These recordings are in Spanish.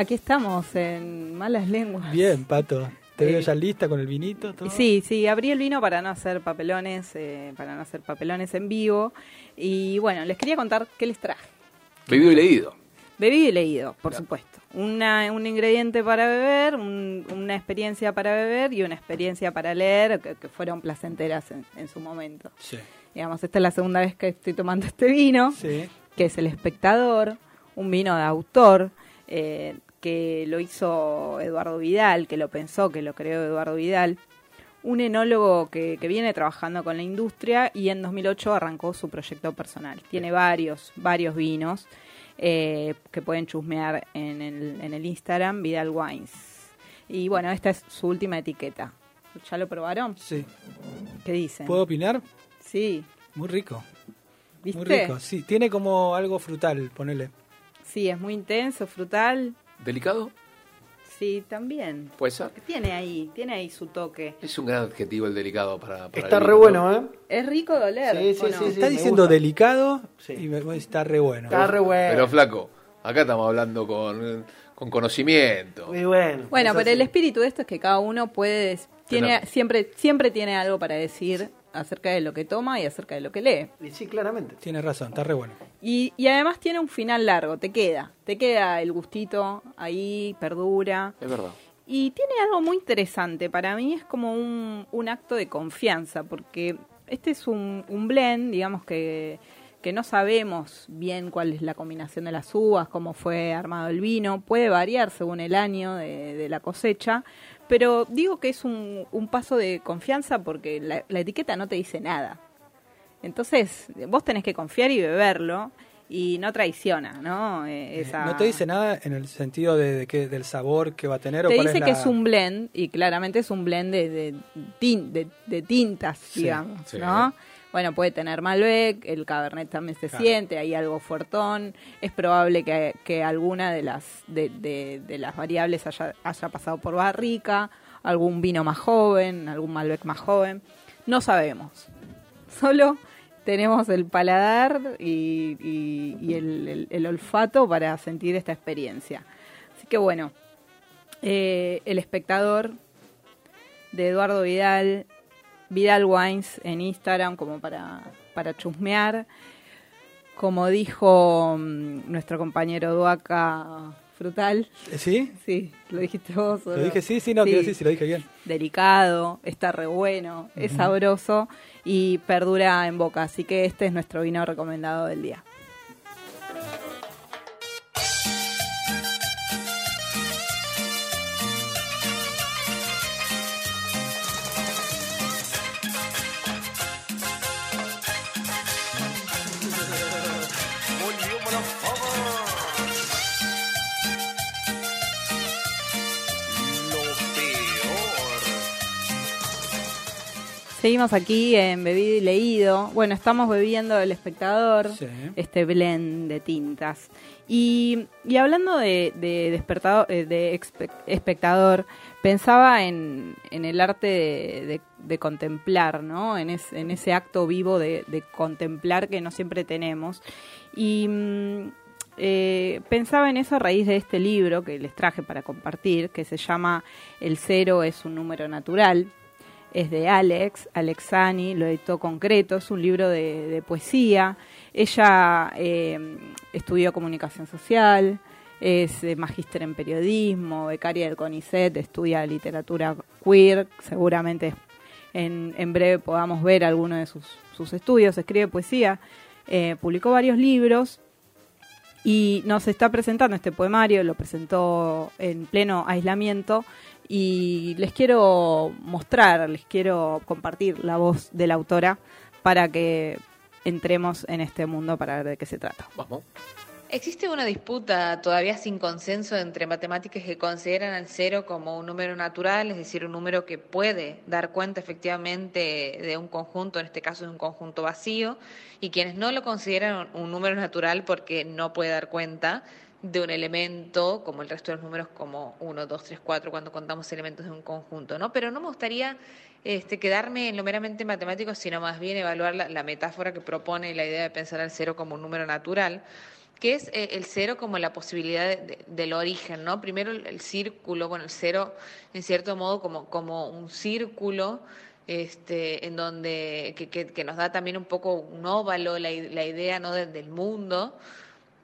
Aquí estamos en Malas Lenguas. Bien, Pato. Te veo Eh, ya lista con el vinito. Todo. Sí, sí, abrí el vino para no hacer papelones, eh, para no hacer papelones en vivo. Y bueno, les quería contar qué les traje. Bebido y leído. Bebido y leído, por supuesto. Una, un ingrediente para beber, un- una experiencia para beber y una experiencia para leer que, que fueron placenteras en, en su momento. Sí. Digamos, esta es la segunda vez que estoy tomando este vino. Sí. que es El Espectador, un vino de autor eh, que lo hizo Eduardo Vidal, que lo pensó, que lo creó Eduardo Vidal, un enólogo que, que viene trabajando con la industria y en 2008 arrancó su proyecto personal. Tiene varios, varios vinos eh, que pueden chusmear en el, en el Instagram Vidal Wines. Y bueno, esta es su última etiqueta. ¿Ya lo probaron? Sí. ¿Qué dicen? ¿Puedo opinar? Sí, Muy rico. ¿viste? Muy rico. Sí, tiene como algo frutal, ponele. Sí, es muy intenso, frutal. ¿Delicado? Sí, también. Puede ser. Tiene ahí, tiene ahí su toque. Es un gran adjetivo el delicado para. para Está el re bueno, ¿eh? Es rico doler. Sí, sí, sí, sí. Está diciendo gusta. delicado y me- está re bueno. Está re bueno. Pero flaco, acá estamos hablando con, con conocimiento. Muy bueno. Bueno, pero así. el espíritu de esto es que cada uno puede tiene Tener. siempre siempre tiene algo para decir acerca de lo que toma y acerca de lo que lee. Y sí, claramente. Tienes razón, está re bueno. Y, y además tiene un final largo, te queda, te queda el gustito ahí, perdura. Es verdad. Y tiene algo muy interesante, para mí es como un, un acto de confianza, porque este es un, un blend, digamos que, que no sabemos bien cuál es la combinación de las uvas, cómo fue armado el vino, puede variar según el año de, de la cosecha, pero digo que es un, un paso de confianza porque la, la etiqueta no te dice nada. Entonces, vos tenés que confiar y beberlo y no traiciona, ¿no? Eh, esa- No te dice nada en el sentido de, de que, del sabor que va a tener o te cuál dice es que la- es un blend y claramente es un blend de, de, tin- de- de tintas, Sí, digamos, sí. ¿no? Bueno, puede tener Malbec, el Cabernet también se Claro. siente, hay algo fuertón. Es probable que, que alguna de las de, de- de las variables haya, haya pasado por barrica, algún vino más joven, algún Malbec más joven. No sabemos. Solo tenemos el paladar y, y- y el, el- el olfato para sentir esta experiencia. Así que bueno, eh, El espectador de Eduardo Vidal, Vidal Wines en Instagram como para, para chusmear. Como dijo mm, nuestro compañero Duaca Frutal, ¿Eh, ¿Sí? sí, lo dijiste vos. ¿o ¿Lo no? dije? Sí, sí, no, quiero decir si lo dije bien. delicado, está re bueno, es sabroso y perdura en boca. Así que este es nuestro vino recomendado del día. Seguimos aquí en Bebido y Leído. Bueno, estamos bebiendo El Espectador, Sí. este blend de tintas. Y, y hablando de, de despertador, eh, de espectador, pensaba en, en el arte de, de- de contemplar, ¿no? En, es- en ese acto vivo de, de contemplar que no siempre tenemos. Y mm, eh, pensaba en eso a raíz de este libro que les traje para compartir, que se llama El cero es un número natural. Es de Alex, Alexani, lo editó Concreto, es un libro de, de poesía. Ella eh, estudió comunicación social, es eh, magíster en periodismo, becaria del CONICET, estudia literatura queer, seguramente en, en breve podamos ver algunos de sus, sus estudios, escribe poesía, eh, publicó varios libros y nos está presentando este poemario, lo presentó en pleno aislamiento y les quiero mostrar, les quiero compartir la voz de la autora para que entremos en este mundo para ver de qué se trata. Vamos. Existe una disputa todavía sin consenso entre matemáticos que consideran al cero como un número natural, es decir, un número que puede dar cuenta efectivamente de un conjunto, en este caso de un conjunto vacío, y quienes no lo consideran un número natural porque no puede dar cuenta de un elemento, como el resto de los números, como 1, 2, 3, 4, cuando contamos elementos de un conjunto, ¿no? Pero no me gustaría este, quedarme en lo meramente matemático, sino más bien evaluar la, la metáfora que propone la idea de pensar al cero como un número natural que es eh, el cero como la posibilidad de- de- del origen, ¿no? Primero el, círculo, bueno, el cero en cierto modo como, como un círculo este, en donde que, que- nos da también un poco un óvalo, la, la idea ¿no? de- del mundo,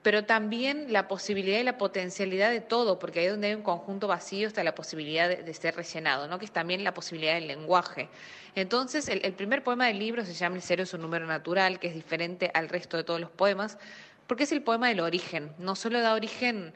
pero también la posibilidad y la potencialidad de todo, porque ahí donde hay un conjunto vacío está la posibilidad de, de ser rellenado, ¿no? que es también la posibilidad del lenguaje. Entonces, el, el primer poema del libro se llama El cero es un número natural, que es diferente al resto de todos los poemas, porque es el poema del origen, no solo da origen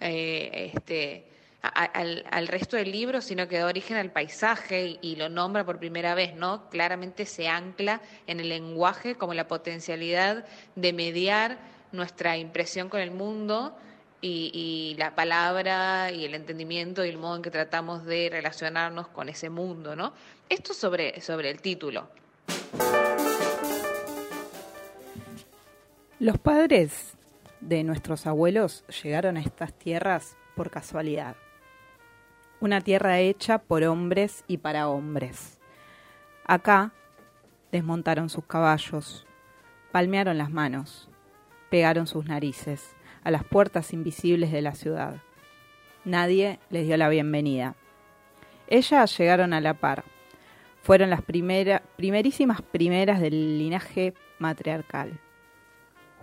eh, este, a- a- al, al resto del libro, sino que da origen al paisaje y, y lo nombra por primera vez, ¿no? Claramente se ancla en el lenguaje como la potencialidad de mediar nuestra impresión con el mundo y, y la palabra y el entendimiento y el modo en que tratamos de relacionarnos con ese mundo, ¿no? Esto sobre, sobre el título. Los padres de nuestros abuelos llegaron a estas tierras por casualidad. Una tierra hecha por hombres y para hombres. Acá desmontaron sus caballos, palmearon las manos, pegaron sus narices a las puertas invisibles de la ciudad. Nadie les dio la bienvenida. Ellas llegaron a la par. Fueron las primera- primerísimas primeras del linaje matriarcal.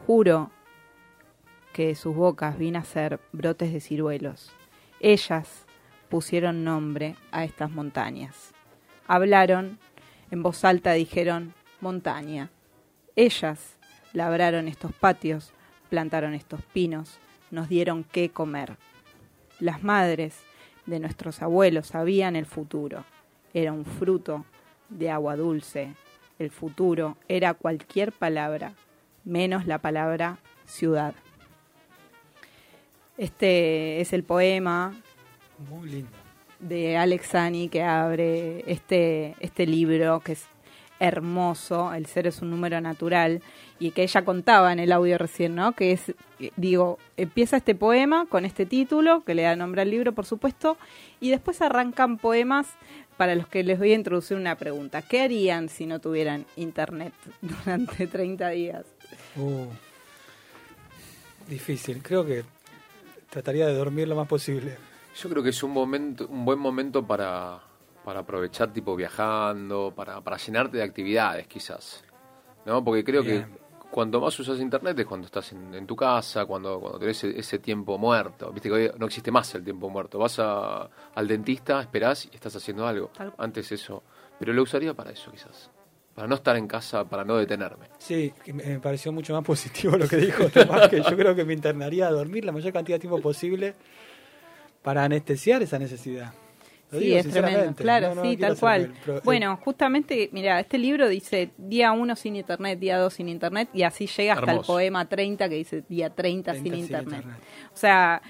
Juro que de sus bocas vino a ser brotes de ciruelos. Ellas pusieron nombre a estas montañas. Hablaron, en voz alta dijeron montaña. Ellas labraron estos patios, plantaron estos pinos, nos dieron qué comer. Las madres de nuestros abuelos sabían el futuro. Era un fruto de agua dulce. El futuro era cualquier palabra, menos la palabra ciudad. Este es el poema Muy lindo. de Alex Sani que abre este, este libro que es hermoso, El ser es un número natural, y que ella contaba en el audio recién, ¿no? Que es, digo, empieza este poema con este título, que le da nombre al libro, por supuesto, y después arrancan poemas para los que les voy a introducir una pregunta. ¿Qué harían si no tuvieran internet durante 30 días? Uh, difícil. Creo que trataría de dormir lo más posible. Yo creo que es un momento, un buen momento para, para aprovechar tipo viajando, para, para llenarte de actividades quizás. ¿No? Porque creo Bien. que cuanto más usas internet es cuando estás en, en tu casa, cuando, cuando tenés ese, ese tiempo muerto. Viste que hoy no existe más el tiempo muerto. Vas a- al dentista, esperás y estás haciendo algo. Antes eso. Pero lo usaría para eso quizás. Para no estar en casa, para no detenerme. Sí, que me pareció mucho más positivo lo que dijo Tomás, que yo creo que me internaría a dormir la mayor cantidad de tiempo posible para anestesiar esa necesidad. Lo Sí, digo es tremendo, claro, No, no sí, tal cual. eh, Bueno, justamente, mira, este libro dice día 1 sin internet, día 2 sin internet, y así llega hasta Hermoso. el poema 30 que dice día 30, 30 sin, sin internet. internet. O sea,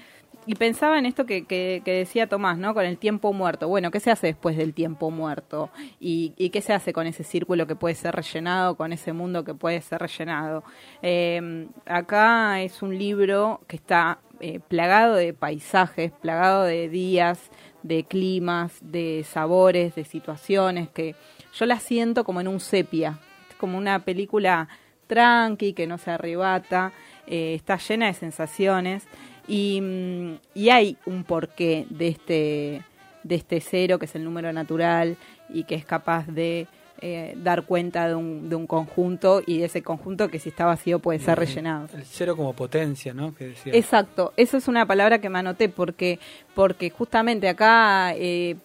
y pensaba en esto que, que, decía Tomás, ¿no? Con el tiempo muerto. Bueno, ¿qué se hace después del tiempo muerto? ¿Y, y qué se hace con ese círculo que puede ser rellenado, con ese mundo que puede ser rellenado? Eh, acá es un libro que está eh, plagado de paisajes, plagado de días, de climas, de sabores, de situaciones que yo la siento como en un sepia, es como una película tranqui, que no se arrebata, eh, está llena de sensaciones y, y hay un porqué de este, de este cero, que es el número natural, y que es capaz de eh, dar cuenta de un, de un conjunto y de ese conjunto que si está vacío puede ser rellenado. El cero como potencia, ¿no? Que decía. Exacto, eso es una palabra que me anoté porque, porque justamente acá eh,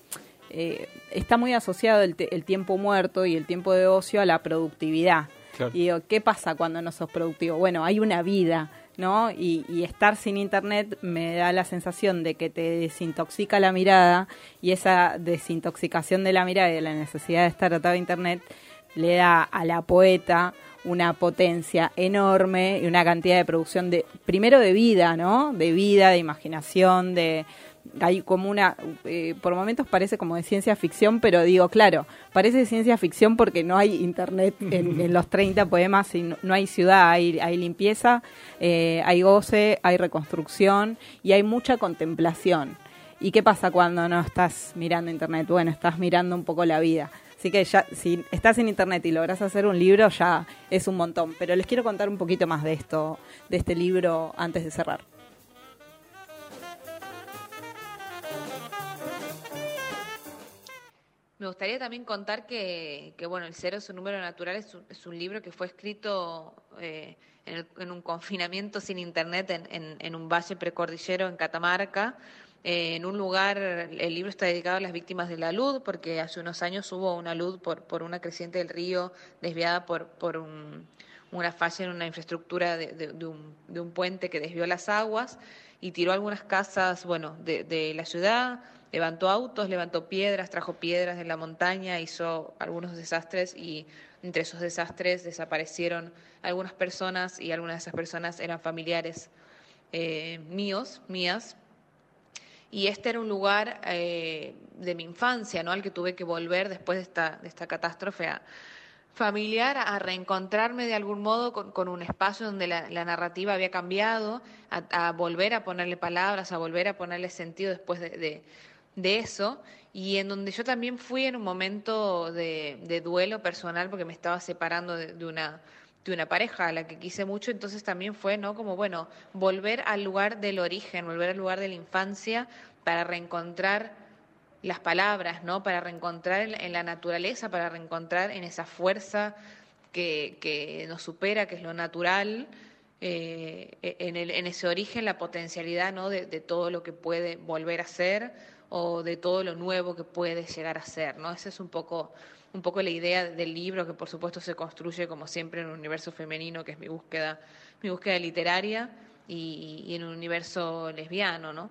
eh, está muy asociado el, el tiempo muerto y el tiempo de ocio a la productividad. Claro. Y digo, ¿qué pasa cuando no sos productivo? Bueno, hay una vida, ¿no? Y, y estar sin internet me da la sensación de que te desintoxica la mirada y esa desintoxicación de la mirada y de la necesidad de estar atada a internet le da a la poeta una potencia enorme y una cantidad de producción de primero de vida, ¿no? De vida, de imaginación, de hay como una eh, por momentos parece como de ciencia ficción, pero digo, claro, parece de ciencia ficción porque no hay internet en, en los 30 poemas y no, no hay ciudad, hay, hay limpieza, eh, hay goce, hay reconstrucción y hay mucha contemplación. ¿Y qué pasa cuando no estás mirando internet? Bueno, estás mirando un poco la vida. Así que ya, si estás en internet y logras hacer un libro, ya es un montón. Pero les quiero contar un poquito más de esto, de este libro, antes de cerrar. Me gustaría también contar que, bueno, El Cero es un número natural, es un, es un libro que fue escrito eh, en, el- en un confinamiento sin internet en, un valle precordillero en Catamarca. Eh, en un lugar, el libro está dedicado a las víctimas de la luz, porque hace unos años hubo una luz por, por una creciente del río desviada por, por un- una falla en una infraestructura de, de- un, de un puente que desvió las aguas y tiró algunas casas, bueno, de la ciudad, levantó autos, levantó piedras, trajo piedras de la montaña, hizo algunos desastres y entre esos desastres desaparecieron algunas personas y algunas de esas personas eran familiares eh, míos, mías. Y este era un lugar eh, de mi infancia, ¿no? Al que tuve que volver después de esta, de esta catástrofe a- familiar, a reencontrarme de algún modo con, con un espacio donde la, narrativa había cambiado, a, volver a ponerle palabras, a volver a ponerle sentido después de, de- de eso, y en donde yo también fui en un momento de, duelo personal porque me estaba separando de, una de una pareja a la que quise mucho, entonces también fue, ¿no? Como, bueno, volver al lugar del origen, volver al lugar de la infancia para reencontrar las palabras, ¿no? Para reencontrar en, la naturaleza, para reencontrar en esa fuerza que, que nos supera, que es lo natural, eh, en, el- en ese origen la potencialidad, ¿no? De todo lo que puede volver a ser o de todo lo nuevo que puede llegar a ser, ¿no? Esa es un poco, un poco la idea del libro, que por supuesto se construye como siempre en un universo femenino, que es mi búsqueda, mi búsqueda literaria, y, y en un universo lesbiano, ¿no?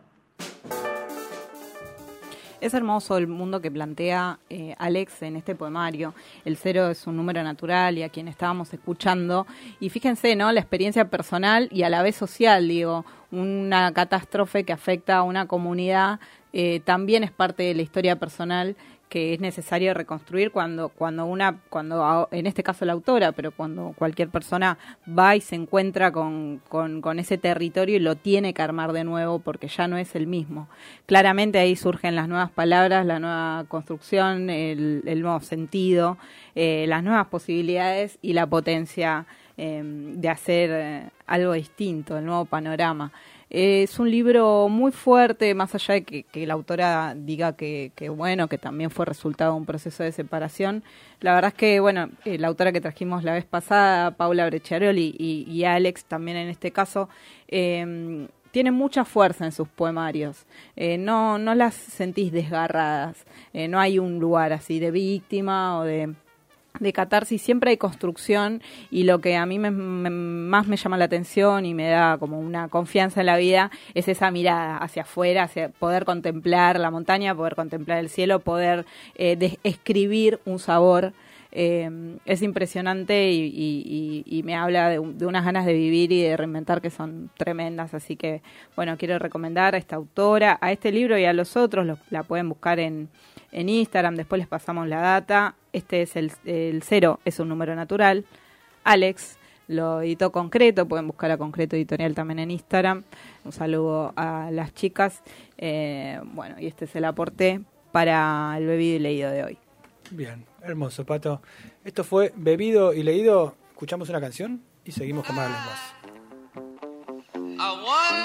Es hermoso el mundo que plantea eh, Alex en este poemario. El cero es un número natural y a quien estábamos escuchando. Y fíjense, ¿no? La experiencia personal y a la vez social, digo, una catástrofe que afecta a una comunidad eh, también es parte de la historia personal que es necesario reconstruir cuando cuando una cuando en este caso la autora pero cuando cualquier persona va y se encuentra con, con, ese territorio y lo tiene que armar de nuevo porque ya no es el mismo. Claramente ahí surgen las nuevas palabras la nueva construcción el, nuevo sentido eh, las nuevas posibilidades y la potencia eh, de hacer eh, algo distinto el nuevo panorama es un libro muy fuerte, más allá de que, la autora diga que, bueno, que también fue resultado de un proceso de separación. La verdad es que, bueno, eh, la autora que trajimos la vez pasada, Paula Brecciaroli y, Alex también en este caso, eh, tienen mucha fuerza en sus poemarios. Eh, no, no las sentís desgarradas. Eh, no hay un lugar así de víctima o de de catarsis siempre hay construcción y lo que a mí me- más me llama la atención y me da como una confianza en la vida es esa mirada hacia afuera, poder contemplar la montaña, poder contemplar el cielo, poder eh, describir un sabor. Eh, es impresionante y, y- y- y me habla de unas ganas de vivir y de reinventar que son tremendas. Así que, bueno, quiero recomendar a esta autora, a este libro y a los otros. Los, la pueden buscar en, en Instagram, después les pasamos la data. Este es el, el cero, es un número natural. Alex lo editó Concreto, pueden buscar a Concreto Editorial también en Instagram. Un saludo a las chicas. Eh, bueno, y este es el aporte para el bebido y leído de hoy. Bien, hermoso, Pato. Esto fue Bebido y Leído. Escuchamos una canción y seguimos con más.